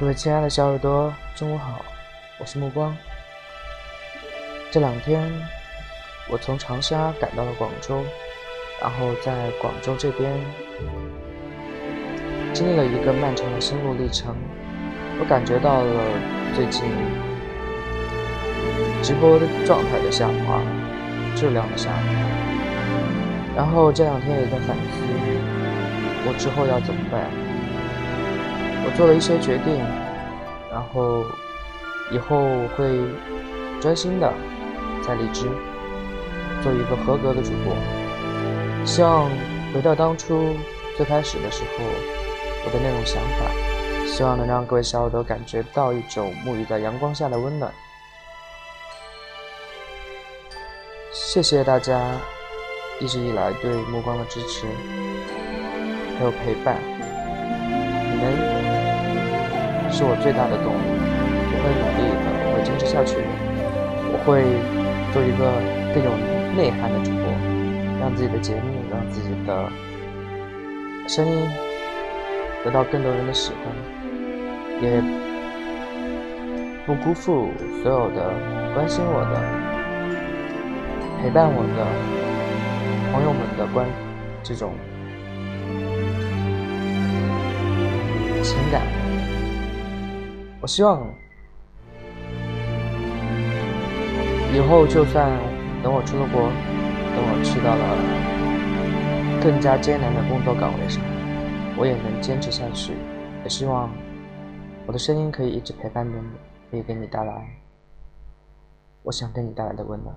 各位亲爱的小耳朵，中午好，我是目光。这两天，我从长沙赶到了广州，然后在广州这边经历了一个漫长的心路历程。我感觉到了最近直播的状态的下滑，质量的下滑。然后这两天也在反思，我之后要怎么办。我做了一些决定，然后以后会专心的在荔枝做一个合格的主播。希望回到当初最开始的时候，我的那种想法，希望能让各位小耳朵感觉到一种沐浴在阳光下的温暖。谢谢大家一直以来对目光的支持，还有陪伴，你们。是我最大的动力，我会努力的，我会坚持下去，我会做一个更有内涵的主播，让自己的节目，让自己的声音得到更多人的喜欢，也不辜负所有的关心我的、陪伴我的朋友们的关这种情感。我希望以后，就算等我出了国，等我去到了更加艰难的工作岗位上，我也能坚持下去。也希望我的声音可以一直陪伴着你，可以给你带来我想给你带来的温暖。